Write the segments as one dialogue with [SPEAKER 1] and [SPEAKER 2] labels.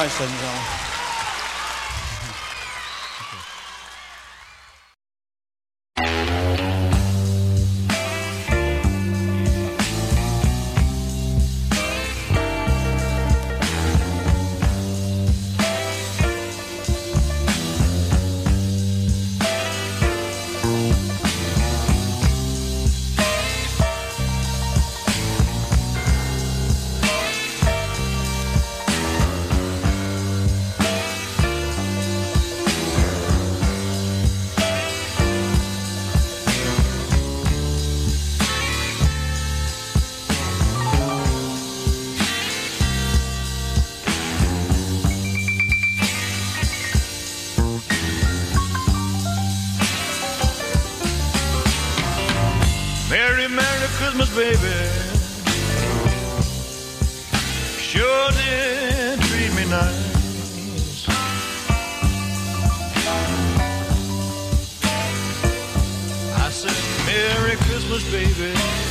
[SPEAKER 1] 太神了 baby.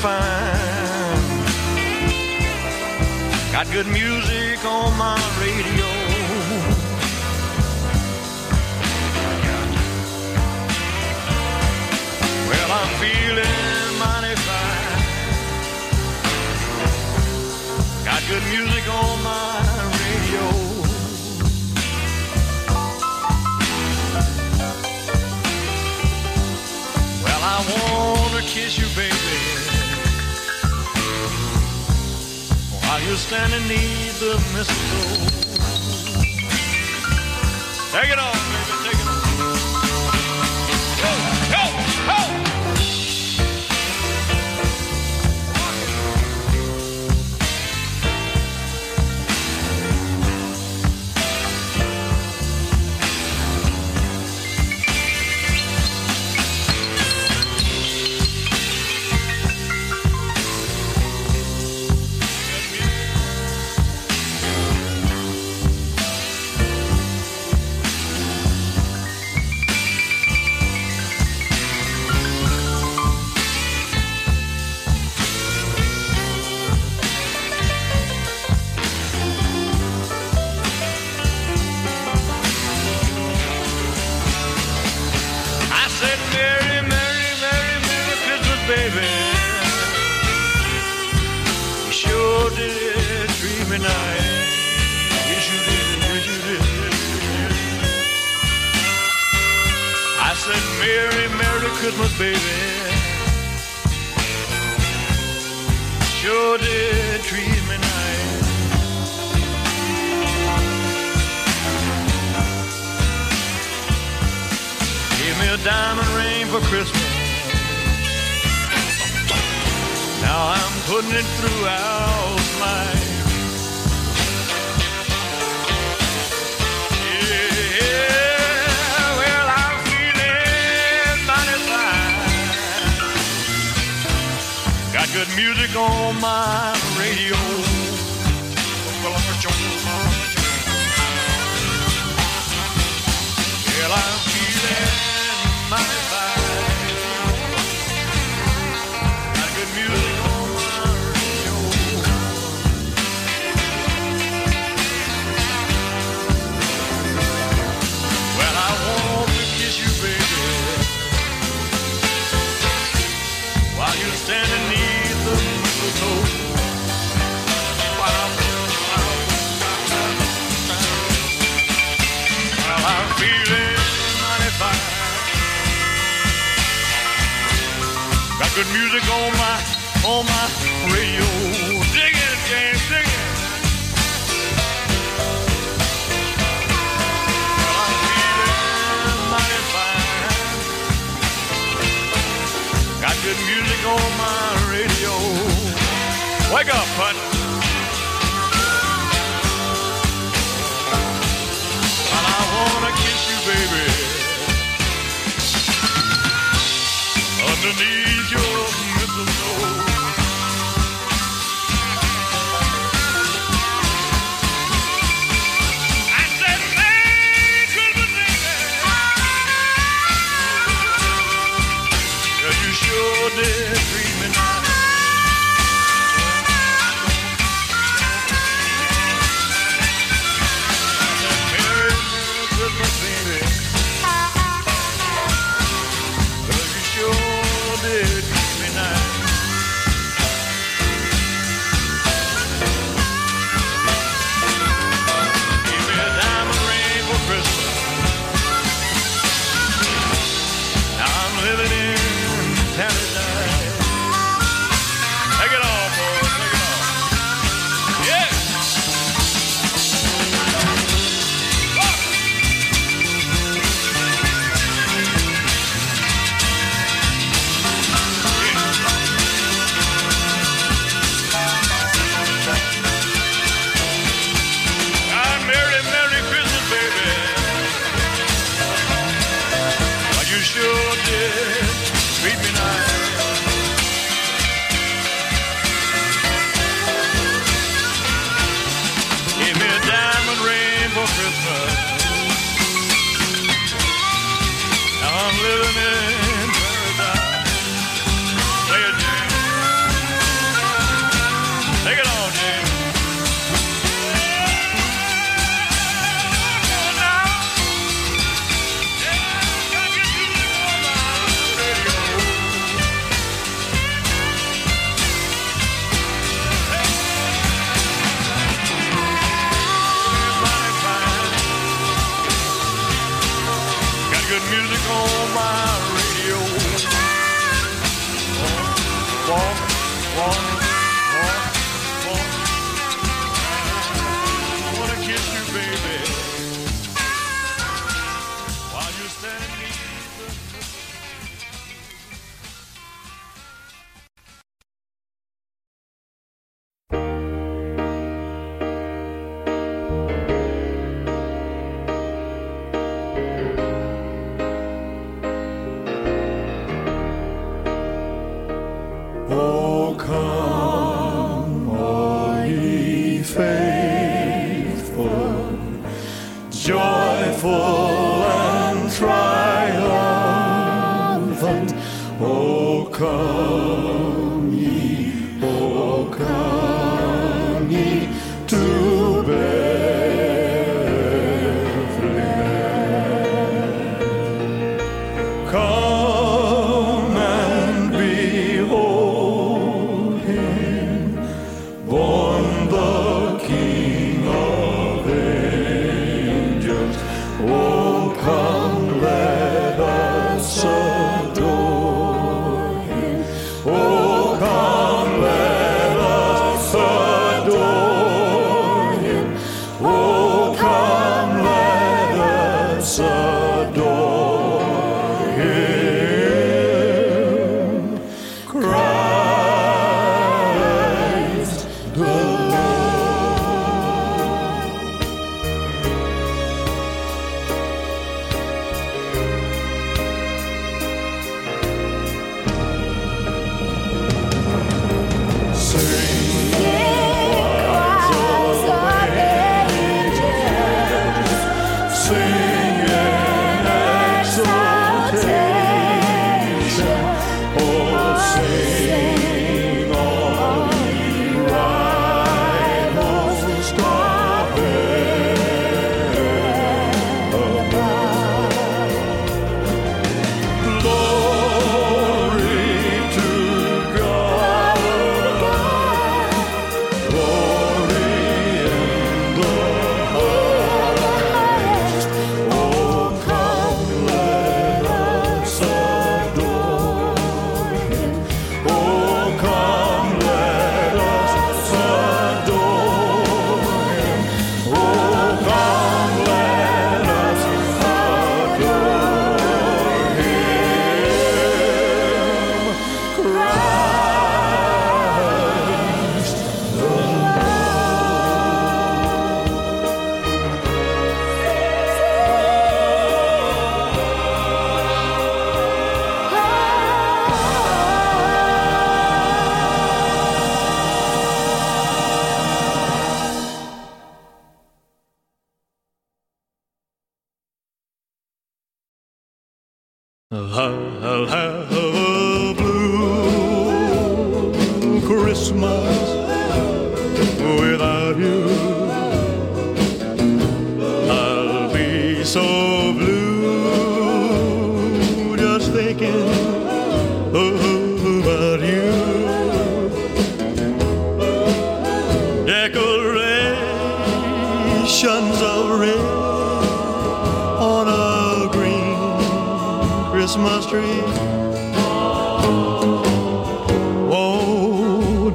[SPEAKER 1] fine. Got good music on my radio. Well, I'm feeling mighty fine. Got good music on my radio. Well, I wanna kiss you, baby. you're standing need the mistletoe. Take it off.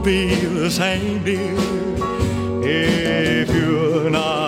[SPEAKER 1] be the same, dear, if you're not.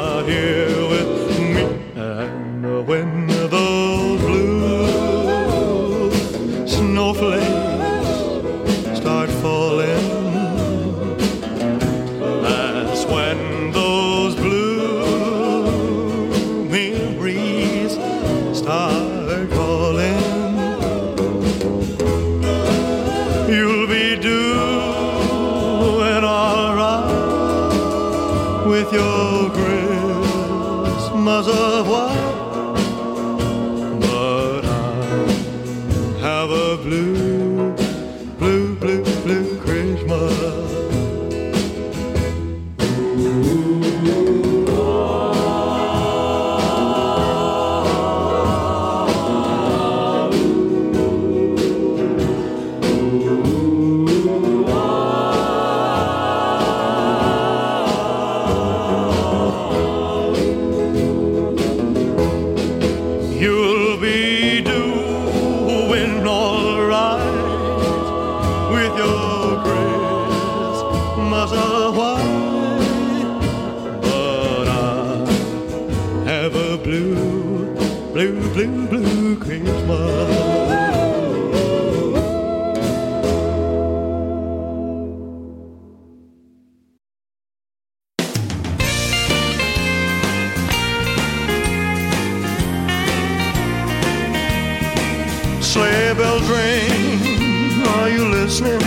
[SPEAKER 1] bells ring. Are you listening?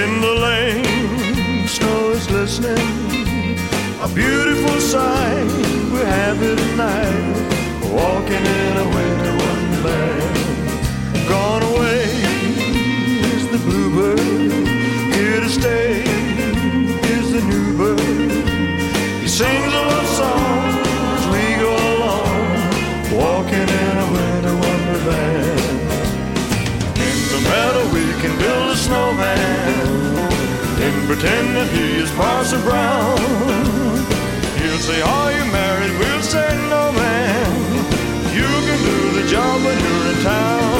[SPEAKER 1] In the lane, snow is listening. A beautiful sight. We're happy tonight. Walking in a winter wonderland. Gone away. Snowman and pretend that he is Parson Brown. He'll say, Are you married? We'll say, No, man. You can do the job when you're in town.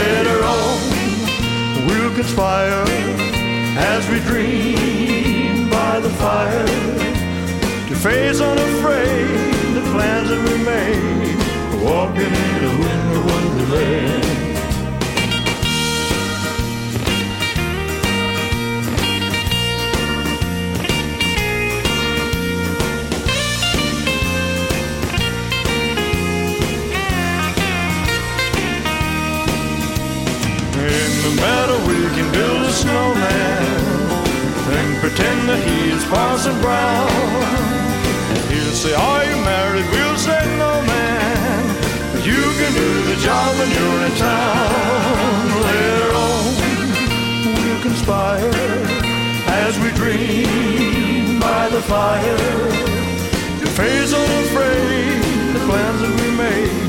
[SPEAKER 1] Later on, we'll conspire as we dream by the fire to face unafraid the plans that we made. Walking in a winter wonderland. Pretend that he is Parson Brown. He'll say, Are you married? We'll say, No, man. You can do the job when you're in town. Later on, we'll conspire as we dream by the fire to face unafraid the plans that we made.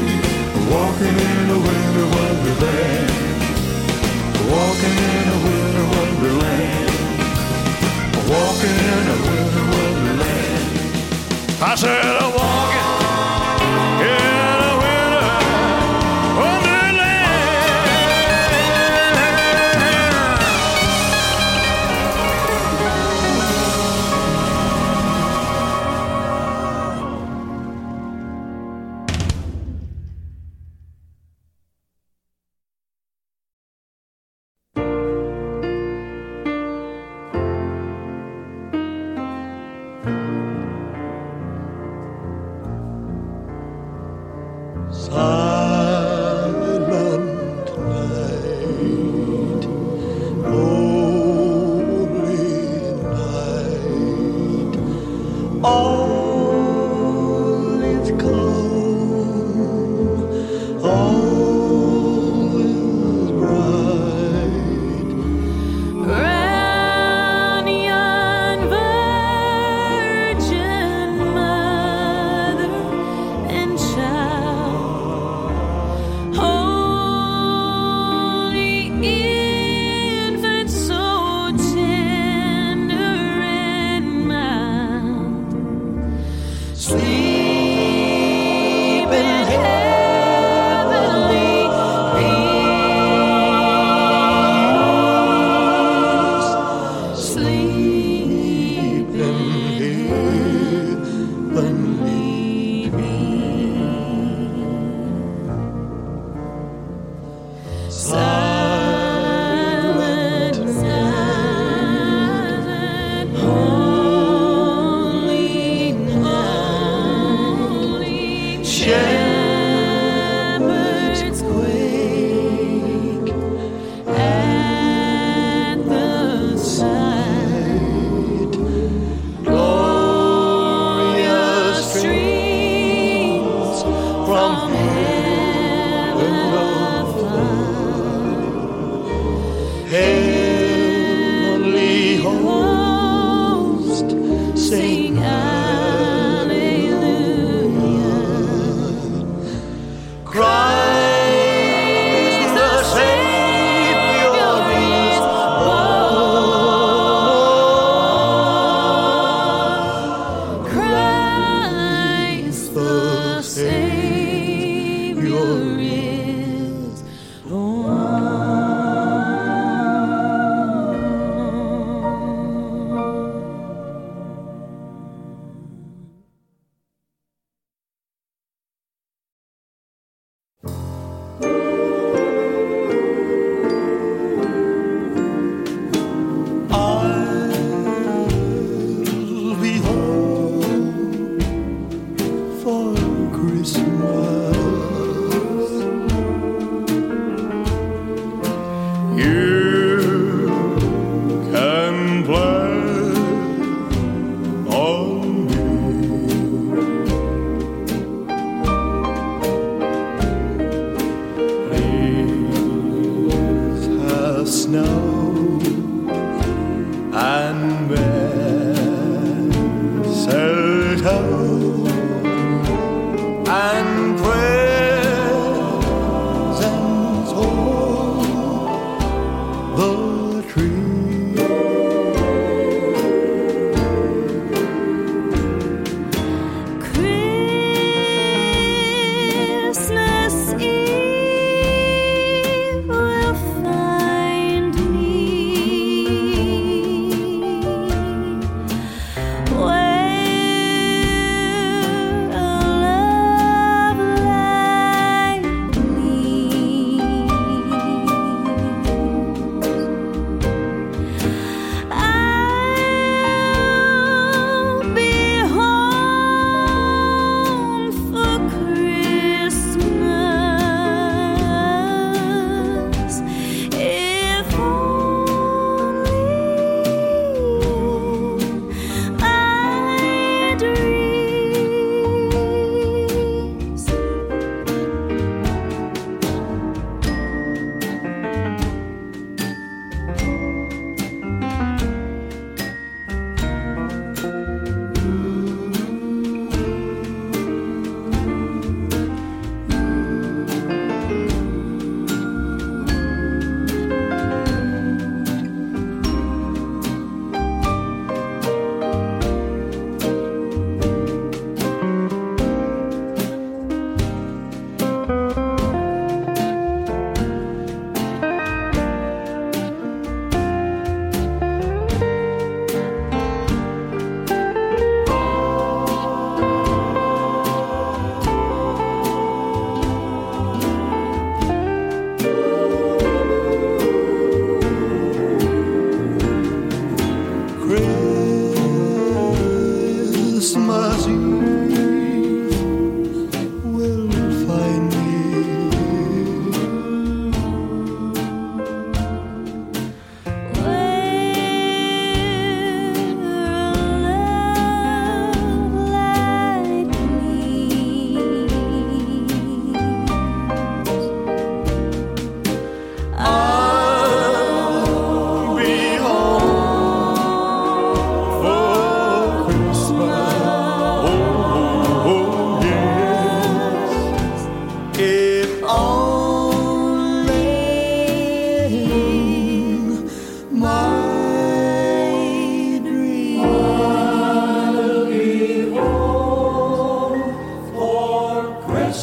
[SPEAKER 1] Walking in a winter wonderland. Walking in a winter wonderland. In a. I said I'm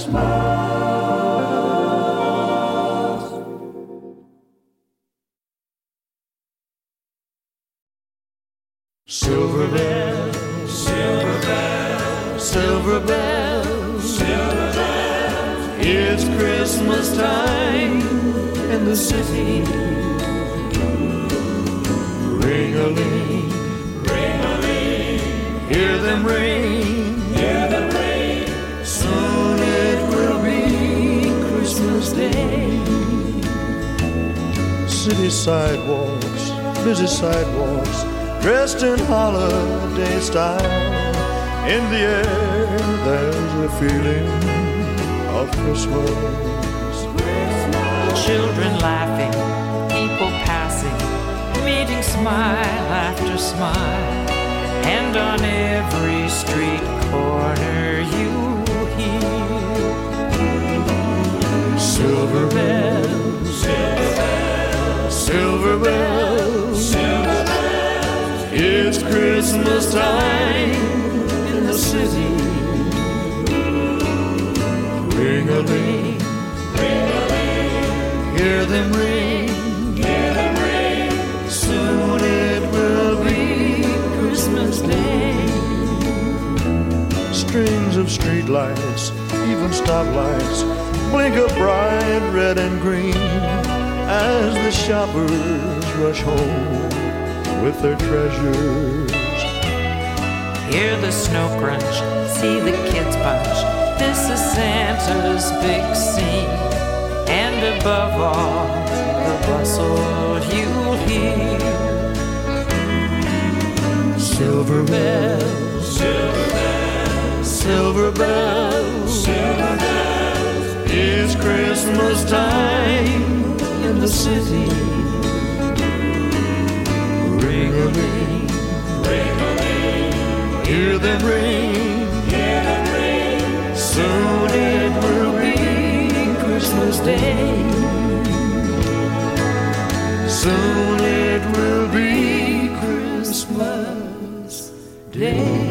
[SPEAKER 1] for style. In the air, there's a feeling of Christmas.
[SPEAKER 2] Children laughing, people passing, meeting smile after smile. And on every street corner you hear
[SPEAKER 1] Silver bells, silver bells, silver bells, silver bells. It's Christmas time in the city. Ring a ling, ring a ling. Hear them ring, hear them ring. Soon it will be Christmas Day. Strings of streetlights, even stoplights, blink a bright red and green as the shoppers rush home with their treasures.
[SPEAKER 2] Hear the snow crunch, see the kids bunch. This is Santa's big scene. And above all, the bustle you'll hear.
[SPEAKER 1] Silver bells, silver bells, silver bells. It's Christmas time in the city. Ring ring, hear them ring. Soon it will be Christmas Day. Soon it will be Christmas Day.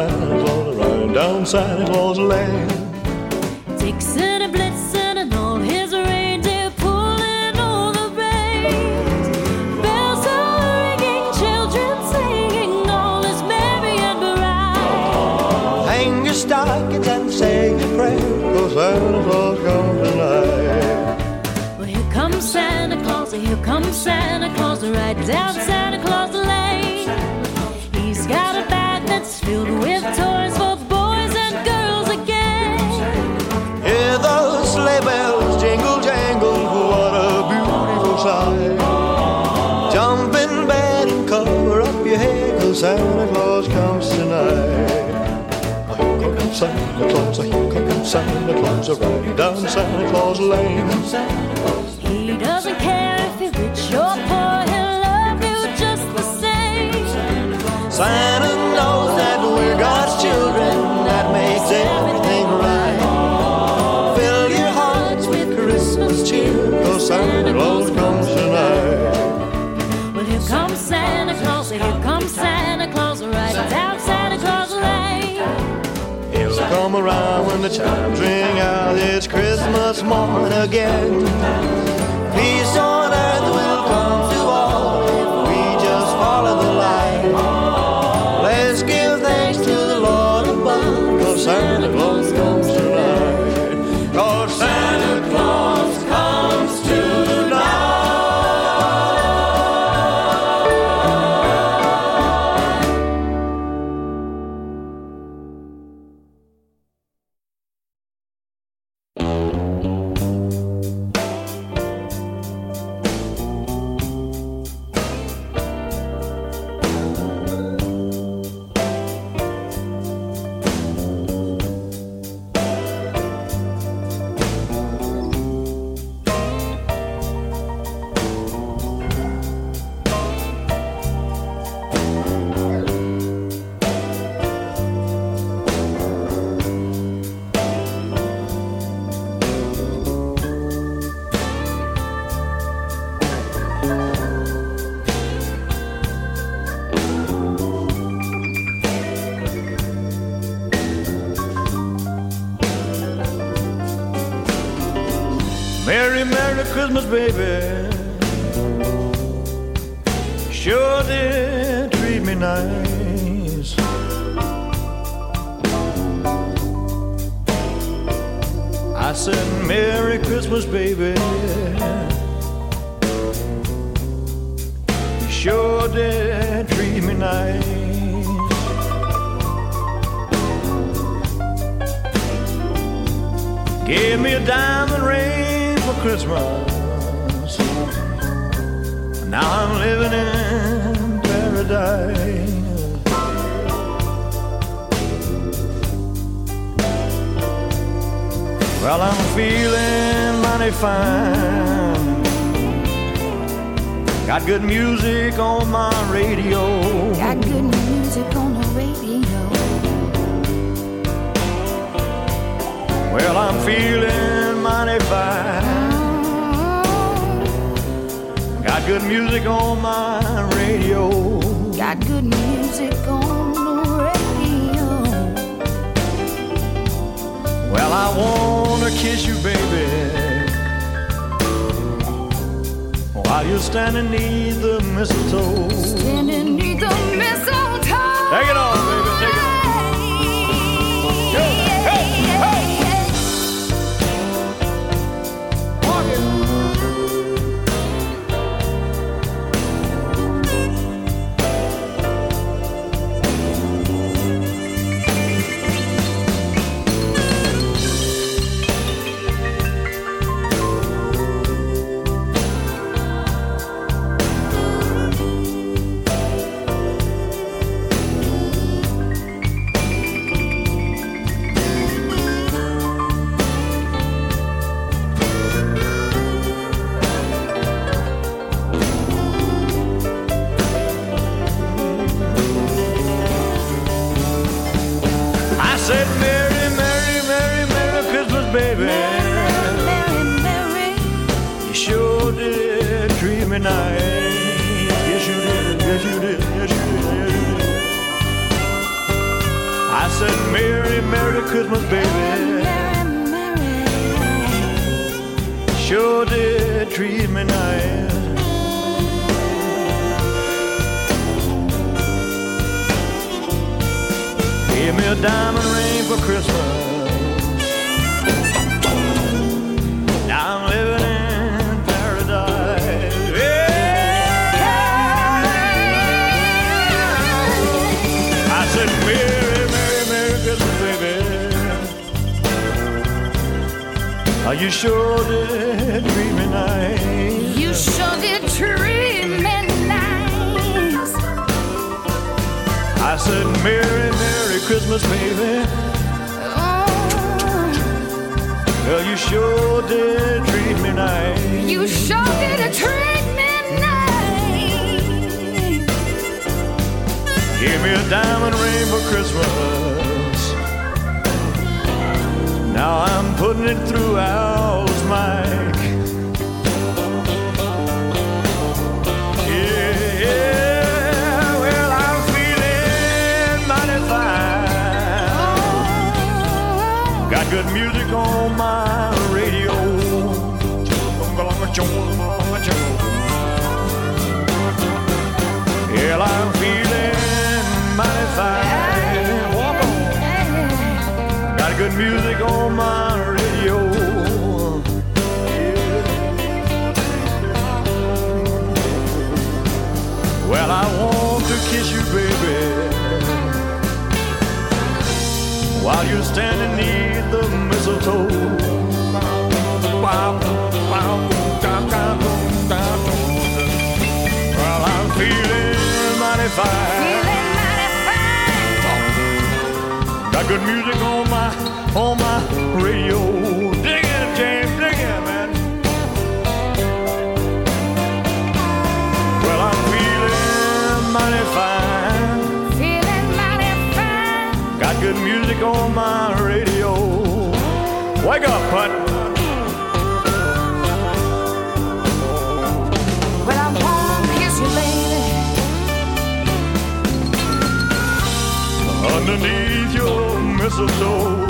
[SPEAKER 1] Santa Claus, riding down Santa Claus Santa Claus comes tonight.
[SPEAKER 3] Here comes Santa Claus, here comes Santa Claus,
[SPEAKER 1] riding down Santa Claus Lane. Around when the chimes ring out. It's Christmas morn again. Christmas, baby. Sure did treat me nice. I said, Merry Christmas, baby. Sure did treat me nice. Gave me a diamond ring for Christmas. Now I'm living in paradise. Well, I'm feeling mighty fine. Got good music on my radio.
[SPEAKER 3] Got good music on the radio.
[SPEAKER 1] Well, I'm feeling mighty fine. Got good music on my radio.
[SPEAKER 3] Got good music on the radio.
[SPEAKER 1] Well, I wanna kiss you, baby. While you're standing neath the mistletoe.
[SPEAKER 3] Standing neath the mistletoe.
[SPEAKER 1] Take it on, baby, take it said, Merry, Merry, Merry Christmas, baby. Oh, you sure did treat me nice.
[SPEAKER 3] You sure did treat me nice.
[SPEAKER 1] I said, Merry, Merry Christmas, baby.
[SPEAKER 3] Oh,
[SPEAKER 1] Well, you sure did treat me nice.
[SPEAKER 3] you sure did treat
[SPEAKER 1] Give me a diamond ring for Christmas. Now I'm putting it through Al's mic. Yeah, yeah, well, I'm feeling mighty fine. Got good music on my radio. Well, I'm fine. Got good music on my radio. Well, I want to kiss you, baby. While you're standing near the mistletoe. Wow. Well, I'm feeling mighty fine. Good music on my on my radio. Dig it, James, dig it, man. Well, I'm feeling mighty fine.
[SPEAKER 3] Feeling mighty fine.
[SPEAKER 1] Got good music on my radio. Wake up, mistletoe.
[SPEAKER 3] Underneath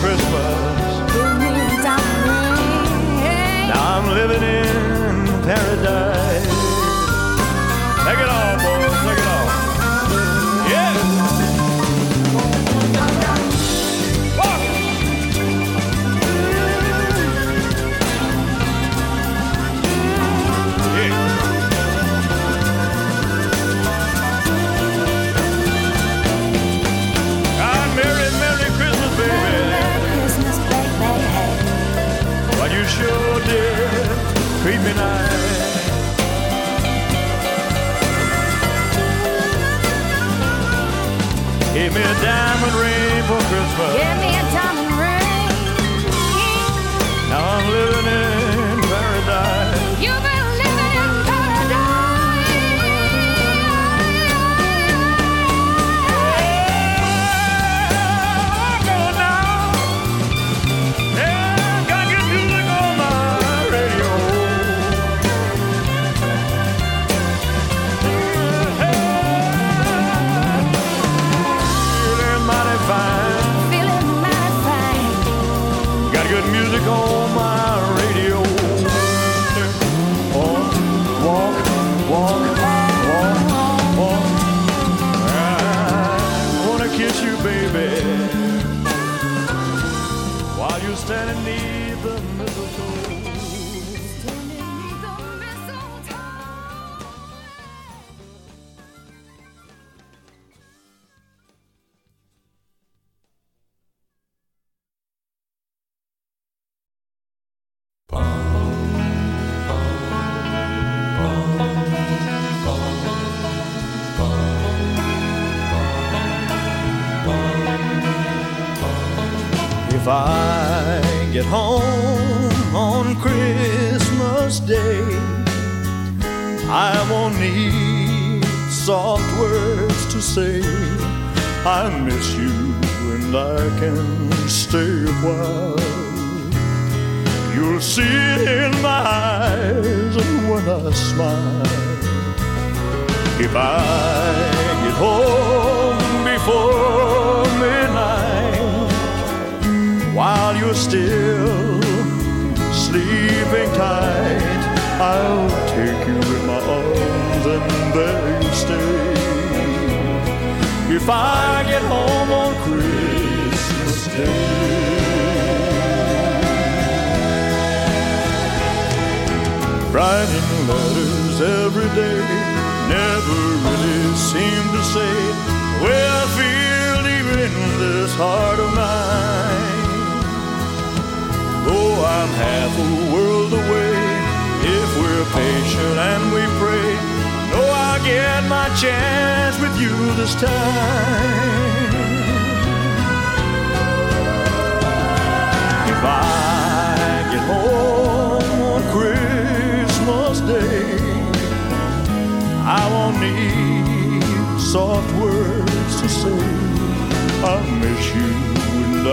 [SPEAKER 1] Christmas. Gave me a diamond ring for Christmas. You'll see it in my eyes when I smile. If I get home before midnight, while you're still sleeping tight, I'll take you in my arms and there you stay. If I get home on Christmas Day. Writing letters every day never really seem to say the way I feel even in this heart of mine. Though I'm half a world away, if we're patient and we pray, know I'll get my chance with you this time. If I get home on Christmas Day, I won't need soft words to say. I miss you and I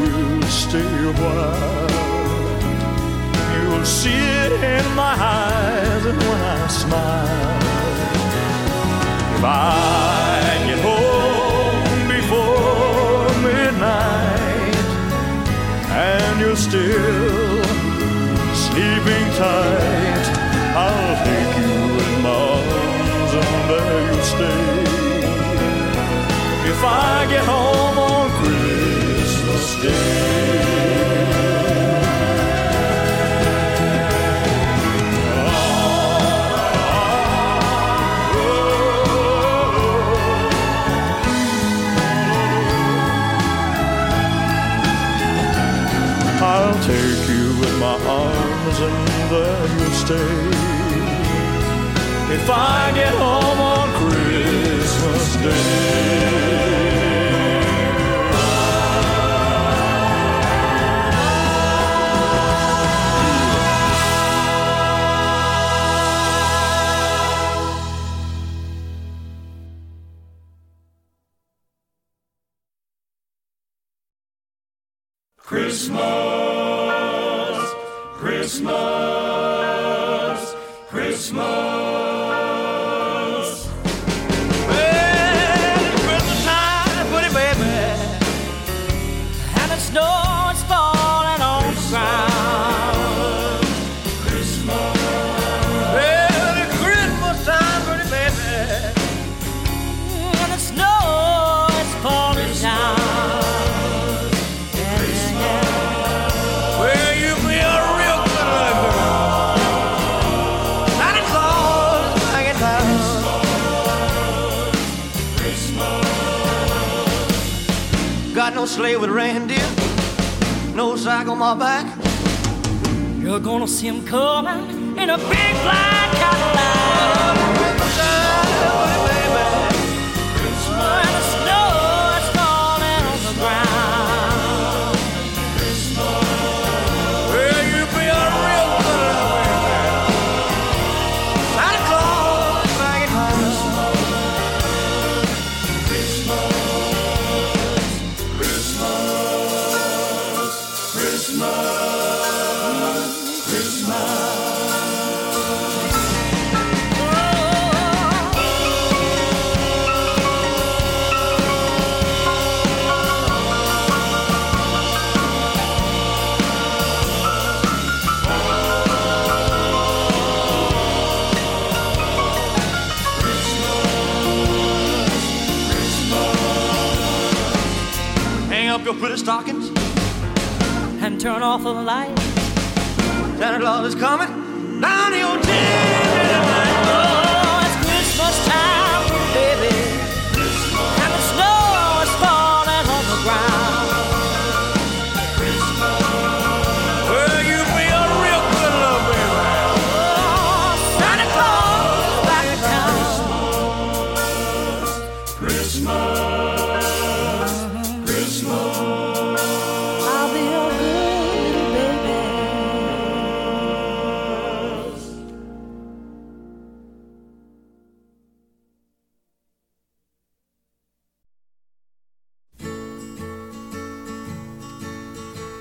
[SPEAKER 1] will stay a while. You'll see it in my eyes and when I smile. If I get home before midnight and you're still sleeping tight, I'll take you in my arms and there you'll stay. If I get home on Christmas Day. I'll take you in my arms and there you'll stay. If I get home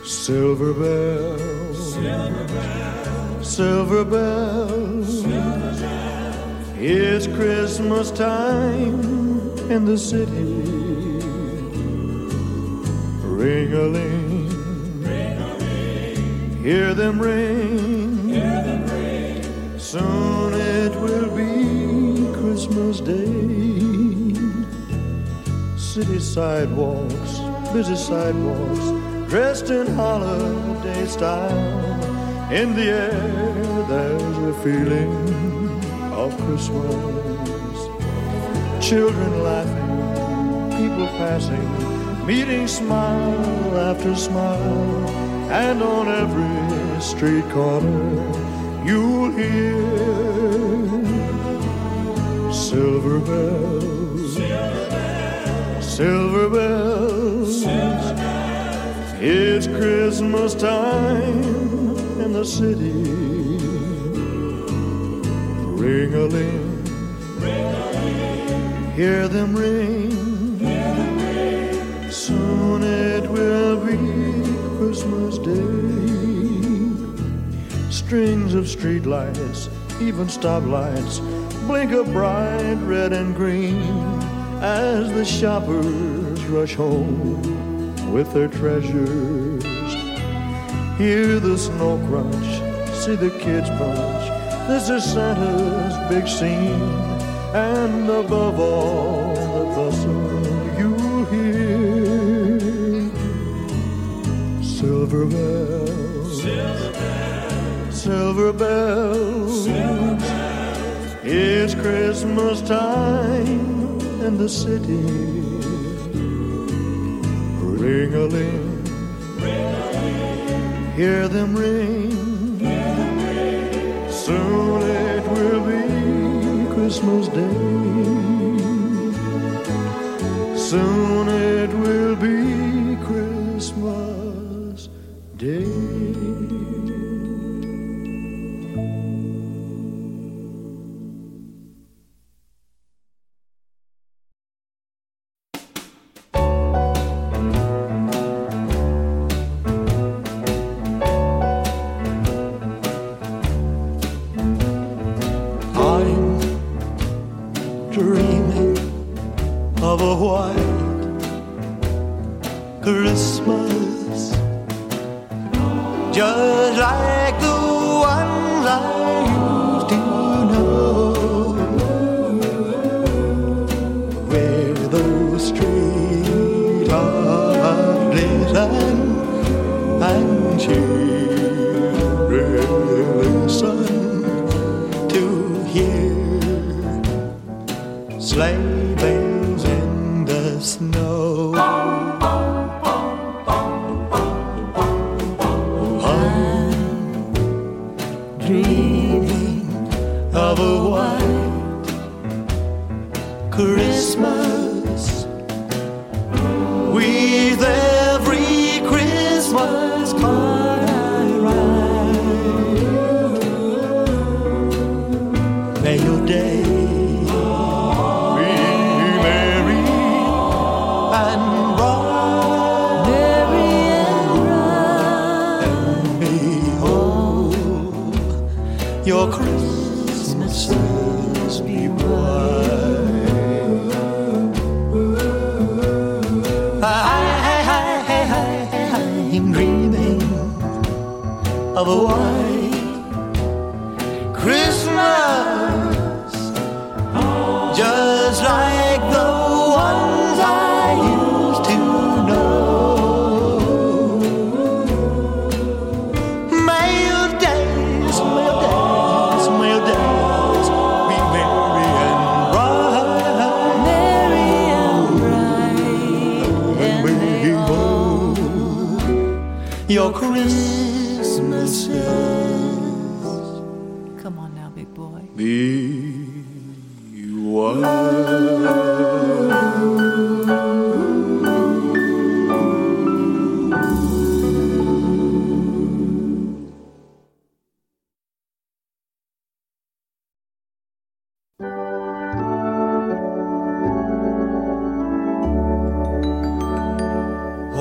[SPEAKER 1] Silver bells, silver bells, silver bells. It's Christmas time in the city. Ring a ling, hear them ring. Soon it will be Christmas Day. City sidewalks, busy sidewalks, dressed in holiday style. In the air, there's a feeling of Christmas. Children laughing, people passing, meeting smile after smile. And on every street corner, you'll hear silver bells, silver bells. It's Christmas time in the city. Ring a ling, hear them ring. Soon it will be Christmas Day. Strings of streetlights, even stoplights, blink a bright red and green as the shoppers rush home with their treasures. Hear the snow crunch, see the kids punch. This is Santa's big scene, and above all the bustle, you'll hear silver bells, silver bells. It's Christmas time in the city. Ring a ling, hear them ring. Soon it will be Christmas Day. dreaming of a white Christmas.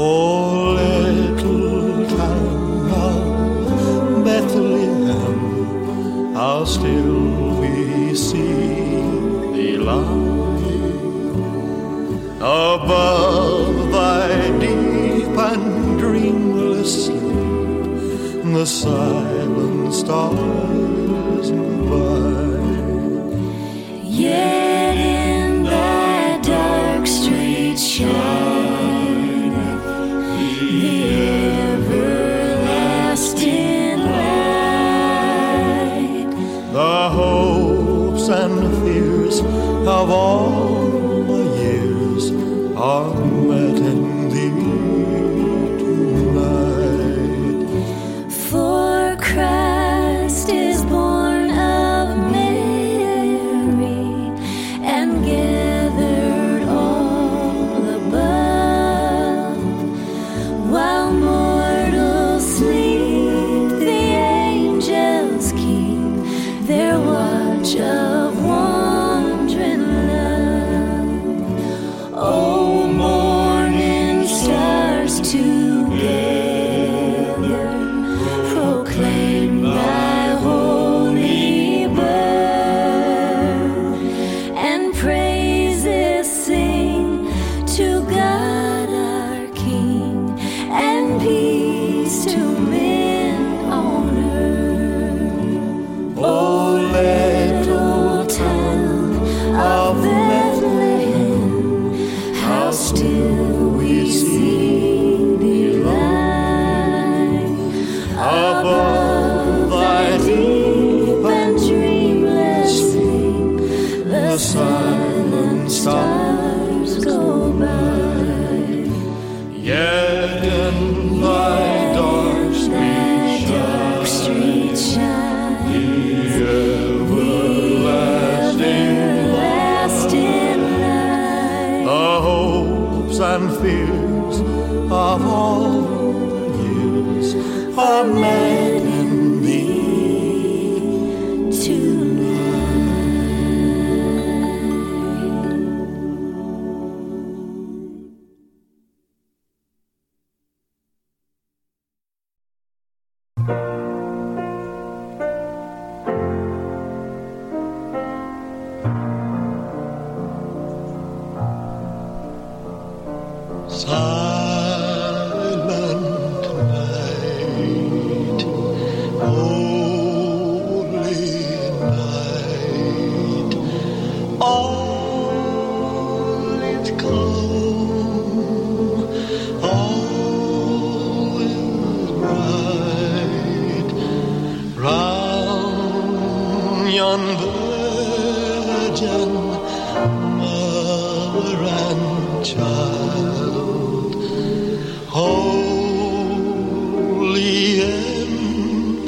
[SPEAKER 1] Oh, little town of Bethlehem, how still we see thee lying above thy deep and dreamless sleep. The silent stars by. of all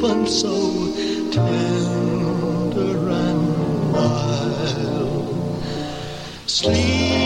[SPEAKER 1] infant, so tender and mild. Sleep